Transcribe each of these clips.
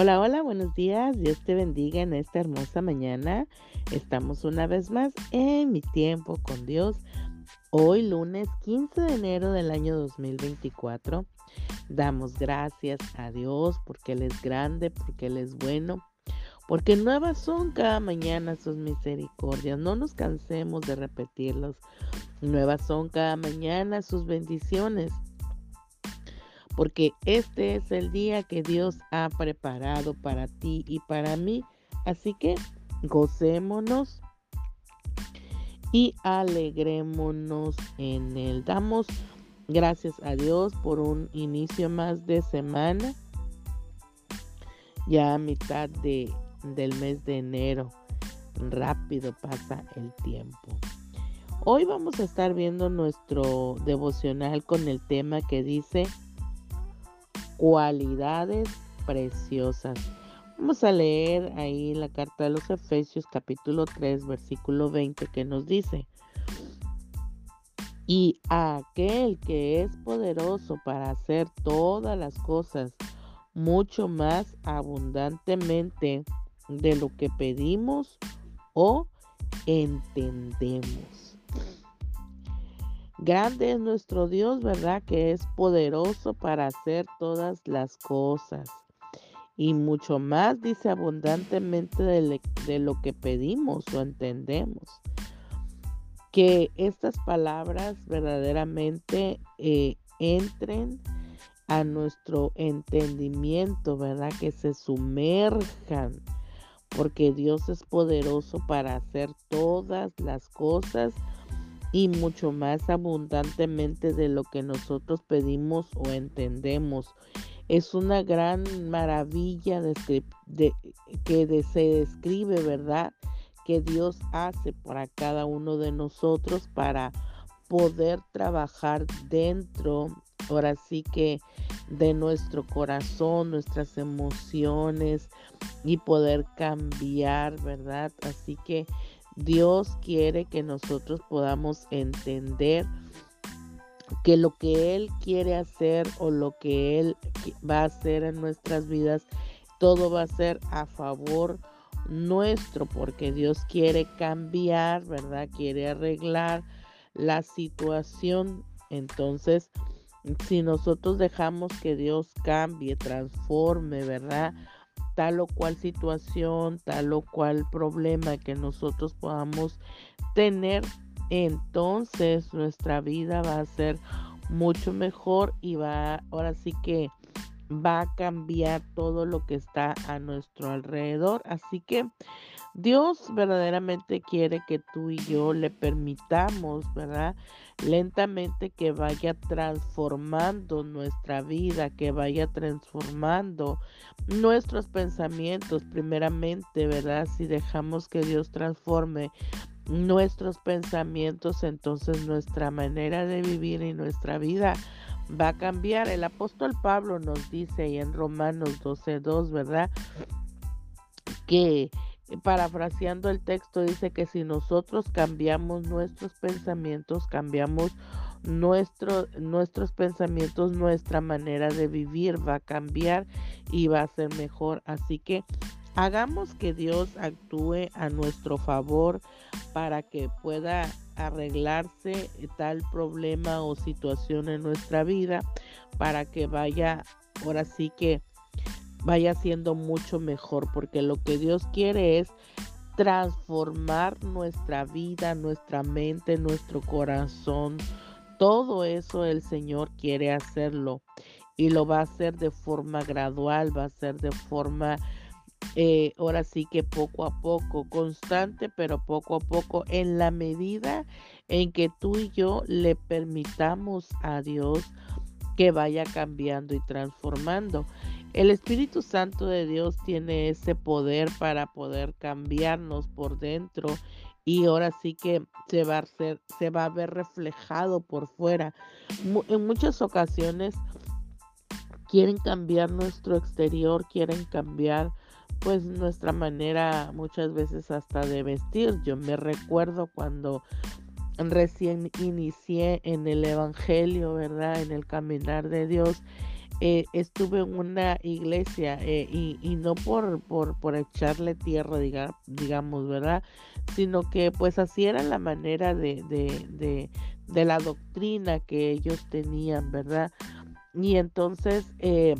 Hola, hola, buenos días. Dios te bendiga en esta hermosa mañana. Estamos una vez más en mi tiempo con Dios. Hoy lunes 15 de enero del año 2024. Damos gracias a Dios porque Él es grande, porque Él es bueno, porque nuevas son cada mañana sus misericordias. No nos cansemos de repetirlos. Nuevas son cada mañana sus bendiciones porque este es el día que Dios ha preparado para ti y para mí. Así que gocémonos y alegrémonos en él. Damos gracias a Dios por un inicio más de semana, ya a mitad de, del mes de enero. Rápido pasa el tiempo. Hoy vamos a estar viendo nuestro devocional con el tema que dice cualidades preciosas. Vamos a leer ahí la carta de los Efesios capítulo 3 versículo 20 que nos dice, y aquel que es poderoso para hacer todas las cosas mucho más abundantemente de lo que pedimos o entendemos. Grande es nuestro Dios, ¿verdad? Que es poderoso para hacer todas las cosas. Y mucho más, dice abundantemente de, lo que pedimos o entendemos. Que estas palabras verdaderamente eh, entren a nuestro entendimiento, ¿verdad? Que se sumerjan, porque Dios es poderoso para hacer todas las cosas y mucho más abundantemente de lo que nosotros pedimos o entendemos. Es una gran maravilla que se describe, ¿verdad? Que Dios hace para cada uno de nosotros para poder trabajar dentro, ahora sí que de nuestro corazón, nuestras emociones y poder cambiar, ¿verdad? Así que Dios quiere que nosotros podamos entender que lo que Él quiere hacer o lo que Él va a hacer en nuestras vidas, todo va a ser a favor nuestro, porque Dios quiere cambiar, ¿verdad? Quiere arreglar la situación. Entonces, si nosotros dejamos que Dios cambie, transforme, ¿verdad? Tal o cual situación, tal o cual problema que nosotros podamos tener, entonces nuestra vida va a ser mucho mejor y va, ahora sí que va a cambiar todo lo que está a nuestro alrededor. Así que Dios verdaderamente quiere que tú y yo le permitamos, ¿verdad? Lentamente que vaya transformando nuestra vida, que vaya transformando nuestros pensamientos, primeramente, ¿verdad? Si dejamos que Dios transforme nuestros pensamientos, entonces nuestra manera de vivir y nuestra vida va a cambiar. El apóstol Pablo nos dice ahí en Romanos 12:2, ¿verdad? Que parafraseando el texto, dice que si nosotros cambiamos nuestros pensamientos, cambiamos nuestro, nuestros pensamientos, nuestra manera de vivir va a cambiar y va a ser mejor. Así que hagamos que Dios actúe a nuestro favor para que pueda arreglarse tal problema o situación en nuestra vida, para que vaya, ahora sí que vaya siendo mucho mejor, porque lo que Dios quiere es transformar nuestra vida, nuestra mente, nuestro corazón. Todo eso el Señor quiere hacerlo y lo va a hacer de forma gradual, va a ser de forma, eh, ahora sí que poco a poco, constante, pero poco a poco, en la medida en que tú y yo le permitamos a Dios que vaya cambiando y transformando. El Espíritu Santo de Dios tiene ese poder para poder cambiarnos por dentro y ahora sí que se va a, ser, se va a ver reflejado por fuera. En muchas ocasiones quieren cambiar nuestro exterior, quieren cambiar pues nuestra manera muchas veces hasta de vestir. Yo me recuerdo cuando recién inicié en el Evangelio, ¿verdad? En el caminar de Dios eh, estuve en una iglesia eh, y, no por, por, echarle tierra, digamos, ¿verdad? Sino que pues así era la manera de, de, de, la doctrina que ellos tenían, ¿verdad? Y entonces eh,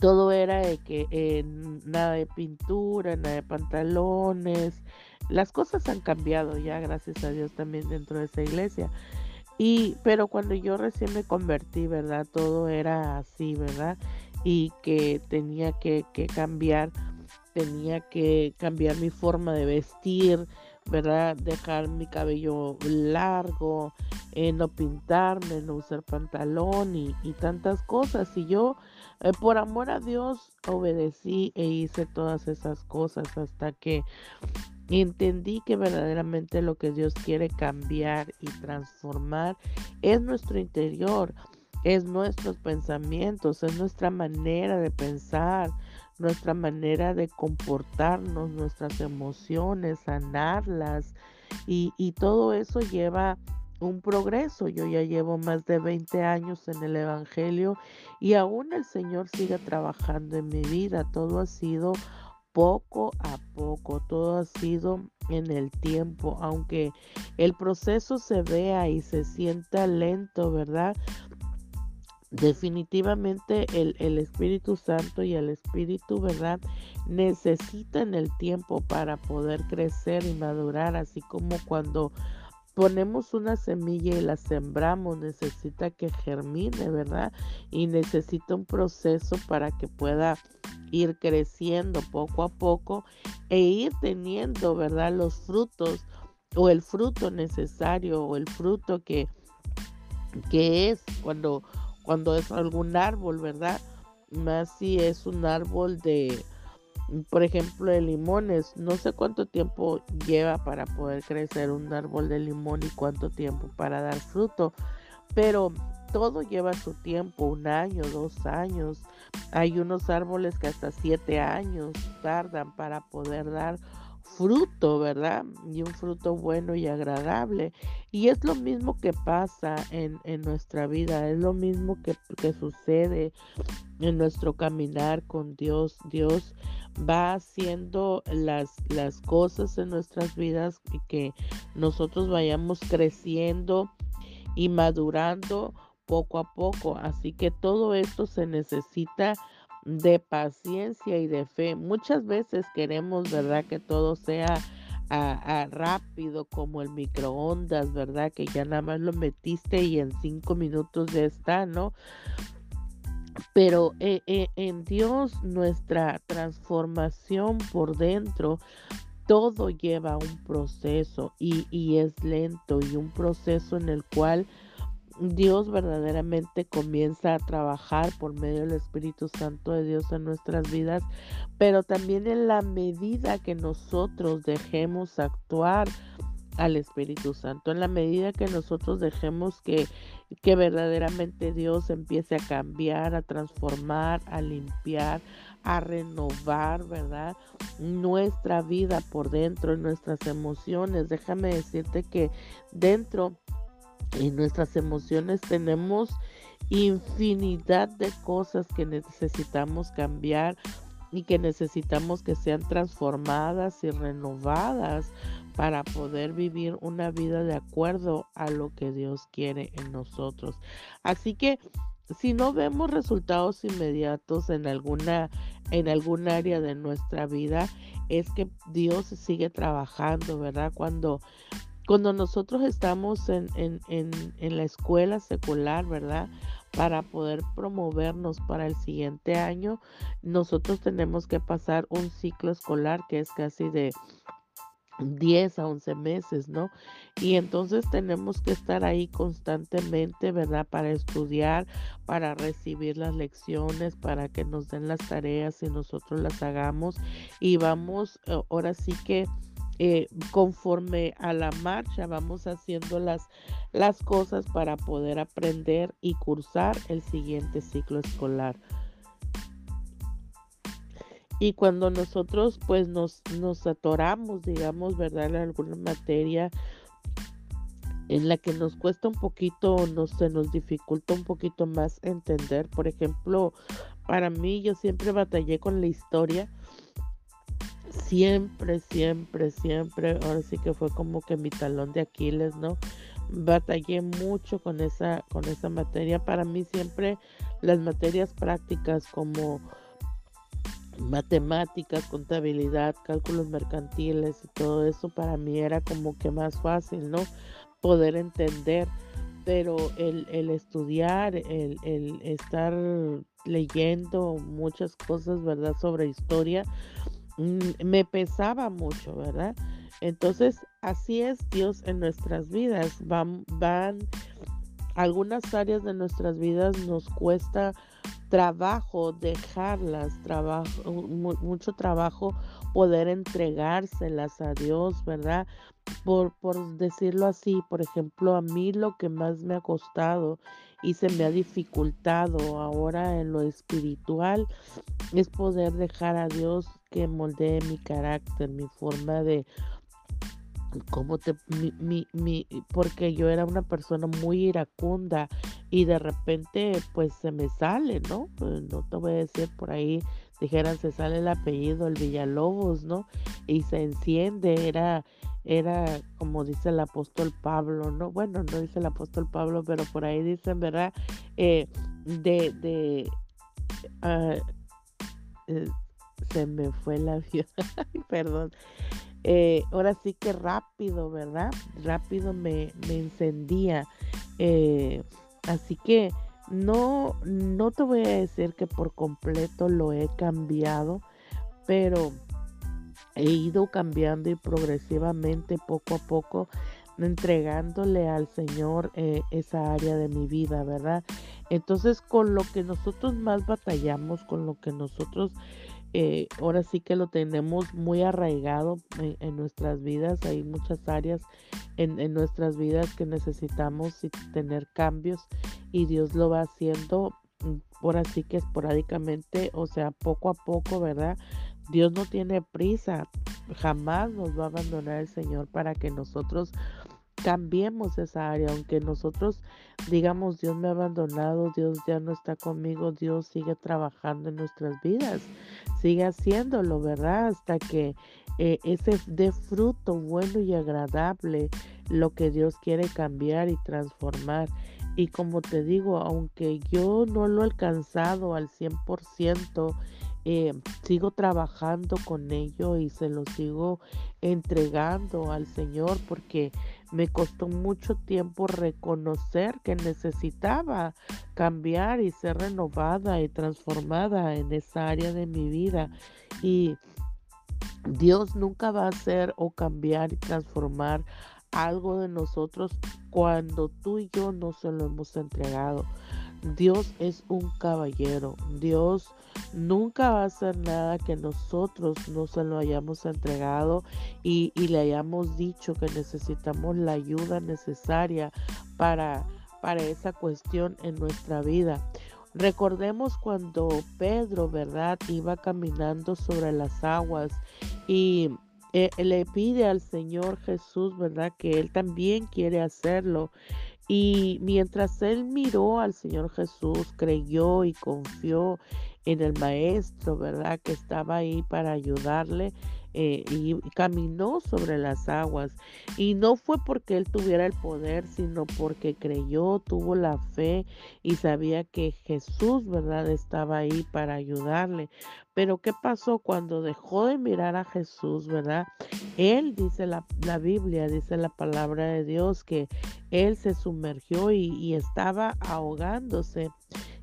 todo era de que nada de pintura, nada de pantalones. Las cosas han cambiado ya, gracias a Dios, también dentro de esa iglesia. Y, pero cuando yo recién me convertí, ¿verdad? Todo era así, ¿verdad? Y que tenía que, cambiar, tenía que cambiar mi forma de vestir, ¿verdad? Dejar mi cabello largo, eh, no pintarme, no usar pantalón y, tantas cosas. Y yo, eh, por amor a Dios, obedecí e hice todas esas cosas hasta que Entendí que verdaderamente lo que Dios quiere cambiar y transformar es nuestro interior, es nuestros pensamientos, es nuestra manera de pensar, nuestra manera de comportarnos, nuestras emociones, sanarlas y, y todo eso lleva un progreso. Yo ya llevo más de 20 años en el Evangelio y aún el Señor sigue trabajando en mi vida. Todo ha sido poco a poco, todo ha sido en el tiempo, aunque el proceso se vea y se sienta lento, ¿verdad? Definitivamente el, el, Espíritu Santo y el Espíritu, ¿verdad? Necesitan el tiempo para poder crecer y madurar, así como cuando ponemos una semilla y la sembramos, necesita que germine, ¿verdad? Y necesita un proceso para que pueda ir creciendo poco a poco e ir teniendo, ¿verdad? Los frutos o el fruto necesario o el fruto que, que es cuando, cuando es algún árbol, ¿verdad? Más si es un árbol de, por ejemplo, de limones. No sé cuánto tiempo lleva para poder crecer un árbol de limón y cuánto tiempo para dar fruto, pero todo lleva su tiempo, un año, dos años. Hay unos árboles que hasta siete años tardan para poder dar fruto, ¿verdad? Y un fruto bueno y agradable. Y es lo mismo que pasa en, nuestra vida, es lo mismo que, que, sucede en nuestro caminar con Dios. Dios va haciendo las, las cosas en nuestras vidas y que nosotros vayamos creciendo y madurando poco a poco. Así que todo esto se necesita de paciencia y de fe. Muchas veces queremos, ¿verdad? Que todo sea rápido como el microondas, ¿verdad? Que ya nada más lo metiste y en cinco minutos ya está, ¿no? Pero eh, eh, en Dios nuestra transformación por dentro, todo lleva un proceso y, y es lento y un proceso en el cual Dios verdaderamente comienza a trabajar por medio del Espíritu Santo de Dios en nuestras vidas, pero también en la medida que nosotros dejemos actuar al Espíritu Santo, en la medida que nosotros dejemos que, que verdaderamente Dios empiece a cambiar, a transformar, a limpiar, a renovar, ¿verdad? Nuestra vida por dentro, nuestras emociones. Déjame decirte que dentro en nuestras emociones tenemos infinidad de cosas que necesitamos cambiar y que necesitamos que sean transformadas y renovadas para poder vivir una vida de acuerdo a lo que Dios quiere en nosotros. Así que si no vemos resultados inmediatos en alguna en algún área de nuestra vida, es que Dios sigue trabajando, ¿verdad? Cuando cuando nosotros estamos en, la escuela secular, ¿verdad? Para poder promovernos para el siguiente año, nosotros tenemos que pasar un ciclo escolar que es casi de 10 a 11 meses, ¿no? Y entonces tenemos que estar ahí constantemente, ¿verdad? Para estudiar, para recibir las lecciones, para que nos den las tareas y nosotros las hagamos. Y vamos, eh, ahora sí que eh, conforme a la marcha vamos haciendo las, las cosas para poder aprender y cursar el siguiente ciclo escolar. Y cuando nosotros pues nos, nos atoramos, digamos, ¿verdad? En alguna materia en la que nos cuesta un poquito, no se nos dificulta un poquito más entender. Por ejemplo, para mí yo siempre batallé con la historia. Siempre, siempre, siempre. Ahora sí que fue como que mi talón de Aquiles, ¿no? Batallé mucho con esa, con esa materia. Para mí siempre las materias prácticas como matemáticas, contabilidad, cálculos mercantiles y todo eso para mí era como que más fácil, ¿no? Poder entender, pero el, el estudiar, el, el, estar leyendo muchas cosas, ¿verdad? Sobre historia, me pesaba mucho, ¿verdad? Entonces, así es Dios en nuestras vidas. Van, van, algunas áreas de nuestras vidas nos cuesta trabajo dejarlas, trabajo, mucho trabajo poder entregárselas a Dios, ¿verdad? Por, por decirlo así, por ejemplo, a mí lo que más me ha costado y se me ha dificultado ahora en lo espiritual es poder dejar a Dios que moldee mi carácter, mi forma de, cómo te mi, mi, mi, porque yo era una persona muy iracunda y de repente pues se me sale, ¿no? Pues, no te voy a decir por ahí, dijeran se sale el apellido, el Villalobos, ¿no? Y se enciende, era, era como dice el apóstol Pablo, ¿no? Bueno, no dice el apóstol Pablo, pero por ahí dicen, ¿verdad? Eh, de, de, uh, se me fue la vida, perdón. Eh, ahora sí que rápido, ¿verdad? Rápido me, me encendía. Eh, así que no, no te voy a decir que por completo lo he cambiado, pero he ido cambiando y progresivamente, poco a poco, entregándole al Señor eh, esa área de mi vida, ¿verdad? Entonces, con lo que nosotros más batallamos, con lo que nosotros eh, ahora sí que lo tenemos muy arraigado en, nuestras vidas. Hay muchas áreas en, nuestras vidas que necesitamos tener cambios y Dios lo va haciendo mm, ahora sí que esporádicamente, o sea, poco a poco, ¿verdad? Dios no tiene prisa, jamás nos va a abandonar el Señor para que nosotros cambiemos esa área, aunque nosotros digamos Dios me ha abandonado, Dios ya no está conmigo, Dios sigue trabajando en nuestras vidas, sigue haciéndolo, ¿verdad? Hasta que eh, ese de fruto bueno y agradable lo que Dios quiere cambiar y transformar. Y como te digo, aunque yo no lo he alcanzado al 100%, eh, sigo trabajando con ello y se lo sigo entregando al Señor porque me costó mucho tiempo reconocer que necesitaba cambiar y ser renovada y transformada en esa área de mi vida y Dios nunca va a hacer o cambiar y transformar algo de nosotros cuando tú y yo no se lo hemos entregado. Dios es un caballero. Dios nunca va a hacer nada que nosotros no se lo hayamos entregado y, le hayamos dicho que necesitamos la ayuda necesaria para, para esa cuestión en nuestra vida. Recordemos cuando Pedro, ¿verdad? Iba caminando sobre las aguas y eh, le pide al Señor Jesús, ¿verdad? Que él también quiere hacerlo. Y mientras él miró al Señor Jesús, creyó y confió en el Maestro, ¿verdad? Que estaba ahí para ayudarle. Eh, y caminó sobre las aguas. Y no fue porque él tuviera el poder, sino porque creyó, tuvo la fe y sabía que Jesús, ¿verdad?, estaba ahí para ayudarle. Pero ¿qué pasó cuando dejó de mirar a Jesús, ¿verdad? Él, dice la, Biblia, dice la palabra de Dios, que él se sumergió y, y estaba ahogándose.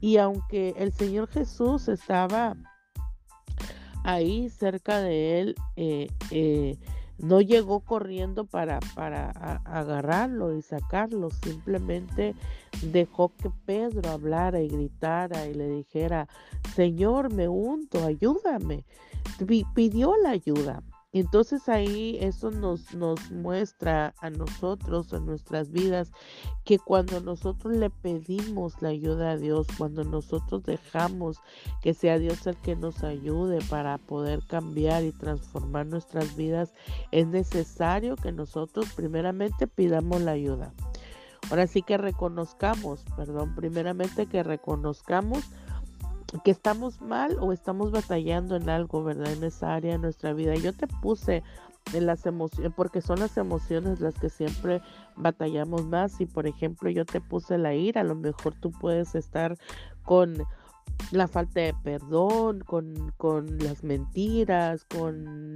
Y aunque el Señor Jesús estaba ahí cerca de él, eh, eh, no llegó corriendo para, para agarrarlo y sacarlo, simplemente dejó que Pedro hablara y gritara y le dijera, Señor, me unto, ayúdame. Pidió la ayuda, entonces ahí eso nos, nos muestra a nosotros, en nuestras vidas, que cuando nosotros le pedimos la ayuda a Dios, cuando nosotros dejamos que sea Dios el que nos ayude para poder cambiar y transformar nuestras vidas, es necesario que nosotros primeramente pidamos la ayuda. ahora sí que reconozcamos, perdón, primeramente que reconozcamos que estamos mal o estamos batallando en algo, ¿verdad? En esa área de nuestra vida. Yo te puse en las emociones, porque son las emociones las que siempre batallamos más. Y por ejemplo, yo te puse la ira, a lo mejor tú puedes estar con la falta de perdón, con, con las mentiras, con,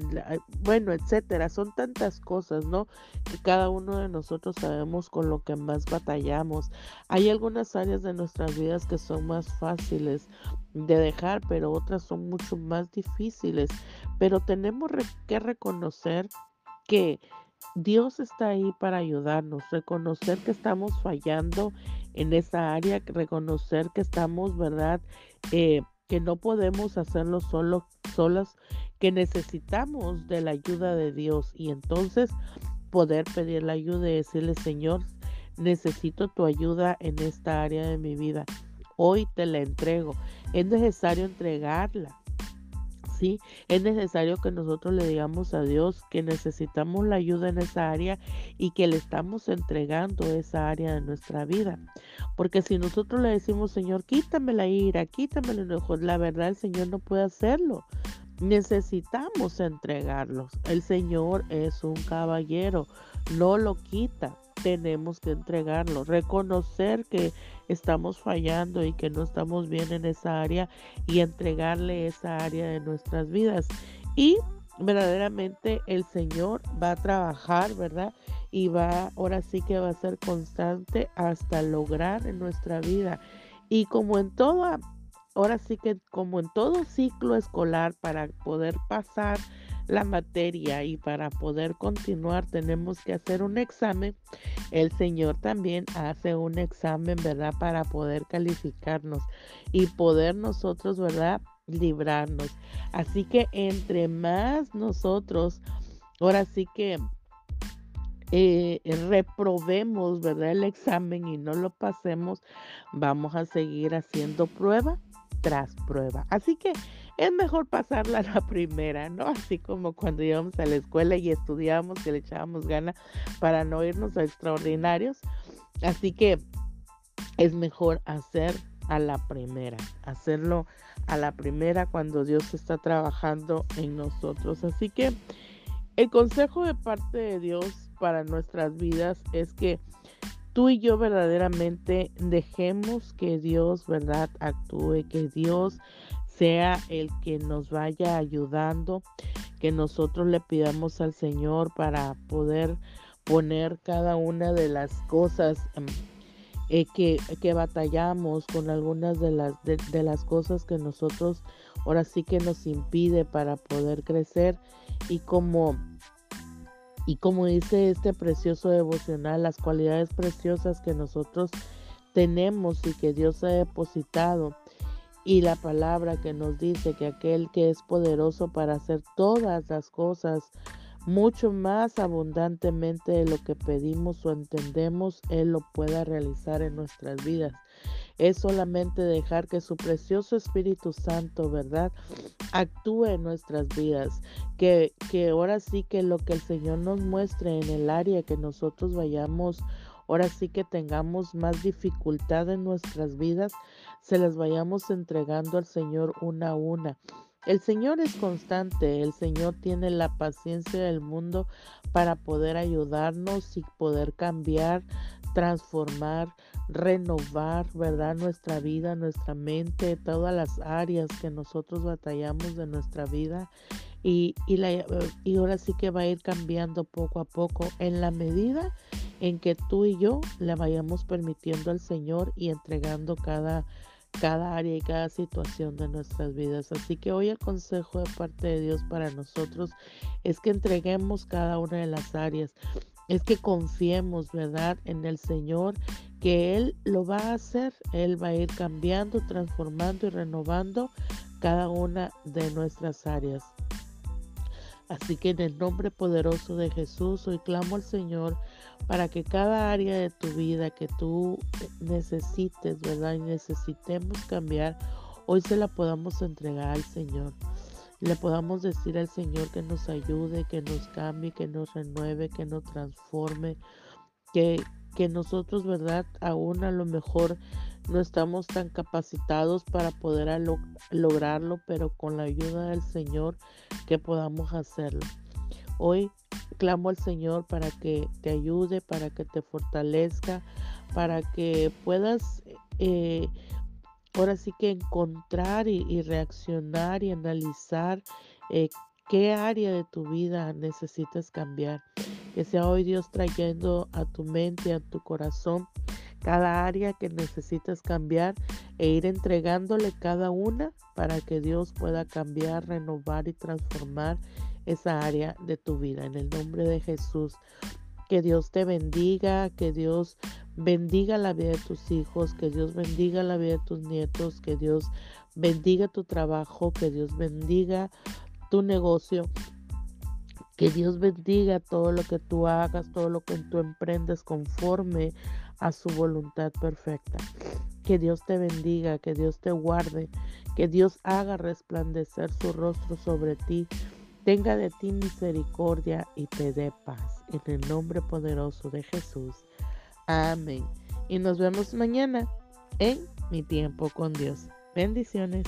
bueno, etcétera. Son tantas cosas, ¿no? Que cada uno de nosotros sabemos con lo que más batallamos. Hay algunas áreas de nuestras vidas que son más fáciles de dejar, pero otras son mucho más difíciles. Pero tenemos que reconocer que Dios está ahí para ayudarnos, reconocer que estamos fallando en esa área, reconocer que estamos, ¿verdad? Eh, que no podemos hacerlo solo, solos, que necesitamos de la ayuda de Dios y entonces poder pedir la ayuda y decirle, Señor, necesito tu ayuda en esta área de mi vida. Hoy te la entrego. Es necesario entregarla. ¿Sí? Es necesario que nosotros le digamos a Dios que necesitamos la ayuda en esa área y que le estamos entregando esa área de nuestra vida. Porque si nosotros le decimos, Señor, quítame la ira, quítame el enojo, la verdad el Señor no puede hacerlo. Necesitamos entregarlos. El Señor es un caballero, no lo quita tenemos que entregarlo, reconocer que estamos fallando y que no estamos bien en esa área y entregarle esa área de nuestras vidas. Y verdaderamente el Señor va a trabajar, ¿verdad? Y va, ahora sí que va a ser constante hasta lograr en nuestra vida. Y como en toda, ahora sí que como en todo ciclo escolar para poder pasar la materia y para poder continuar tenemos que hacer un examen, el Señor también hace un examen, ¿verdad? Para poder calificarnos y poder nosotros, ¿verdad? Librarnos. Así que entre más nosotros, ahora sí que eh, reprobemos, ¿verdad? El examen y no lo pasemos, vamos a seguir haciendo prueba tras prueba. Así que es mejor pasarla a la primera, ¿no? Así como cuando íbamos a la escuela y estudiábamos, que le echábamos gana para no irnos a extraordinarios. Así que es mejor hacer a la primera, hacerlo a la primera cuando Dios está trabajando en nosotros. Así que el consejo de parte de Dios para nuestras vidas es que tú y yo verdaderamente dejemos que Dios, ¿verdad?, actúe, que Dios sea el que nos vaya ayudando, que nosotros le pidamos al Señor para poder poner cada una de las cosas em, eh, que, que, batallamos con algunas de las, de, las cosas que nosotros ahora sí que nos impide para poder crecer. Y como y como dice este precioso devocional, las cualidades preciosas que nosotros tenemos y que Dios ha depositado y la palabra que nos dice que aquel que es poderoso para hacer todas las cosas mucho más abundantemente de lo que pedimos o entendemos, Él lo pueda realizar en nuestras vidas es solamente dejar que su precioso Espíritu Santo, ¿verdad? Actúe en nuestras vidas. Que, que ahora sí que lo que el Señor nos muestre en el área que nosotros vayamos, ahora sí que tengamos más dificultad en nuestras vidas, se las vayamos entregando al Señor una a una. El Señor es constante, el Señor tiene la paciencia del mundo para poder ayudarnos y poder cambiar, transformar, renovar, ¿verdad? Nuestra vida, nuestra mente, todas las áreas que nosotros batallamos de nuestra vida. Y, y, la, y ahora sí que va a ir cambiando poco a poco en la medida en que tú y yo le vayamos permitiendo al Señor y entregando cada, cada área y cada situación de nuestras vidas. Así que hoy el consejo de parte de Dios para nosotros es que entreguemos cada una de las áreas es que confiemos, ¿verdad?, en el Señor, que Él lo va a hacer, Él va a ir cambiando, transformando y renovando cada una de nuestras áreas. Así que en el nombre poderoso de Jesús, hoy clamo al Señor para que cada área de tu vida que tú necesites, ¿verdad? Y necesitemos cambiar, hoy se la podamos entregar al Señor le podamos decir al Señor que nos ayude, que nos cambie, que nos renueve, que nos transforme, que, que nosotros, ¿verdad? Aún a lo mejor no estamos tan capacitados para poder lograrlo, pero con la ayuda del Señor que podamos hacerlo. Hoy clamo al Señor para que te ayude, para que te fortalezca, para que puedas eh, ahora sí que encontrar y, reaccionar y analizar eh, qué área de tu vida necesitas cambiar. Que sea hoy Dios trayendo a tu mente, a tu corazón, cada área que necesitas cambiar e ir entregándole cada una para que Dios pueda cambiar, renovar y transformar esa área de tu vida. En el nombre de Jesús, que Dios te bendiga, que Dios bendiga la vida de tus hijos, que Dios bendiga la vida de tus nietos, que Dios bendiga tu trabajo, que Dios bendiga tu negocio, que Dios bendiga todo lo que tú hagas, todo lo que tú emprendes conforme a su voluntad perfecta. Que Dios te bendiga, que Dios te guarde, que Dios haga resplandecer su rostro sobre ti tenga de ti misericordia y te dé paz. En el nombre poderoso de Jesús. Amén. Y nos vemos mañana en mi tiempo con Dios. Bendiciones.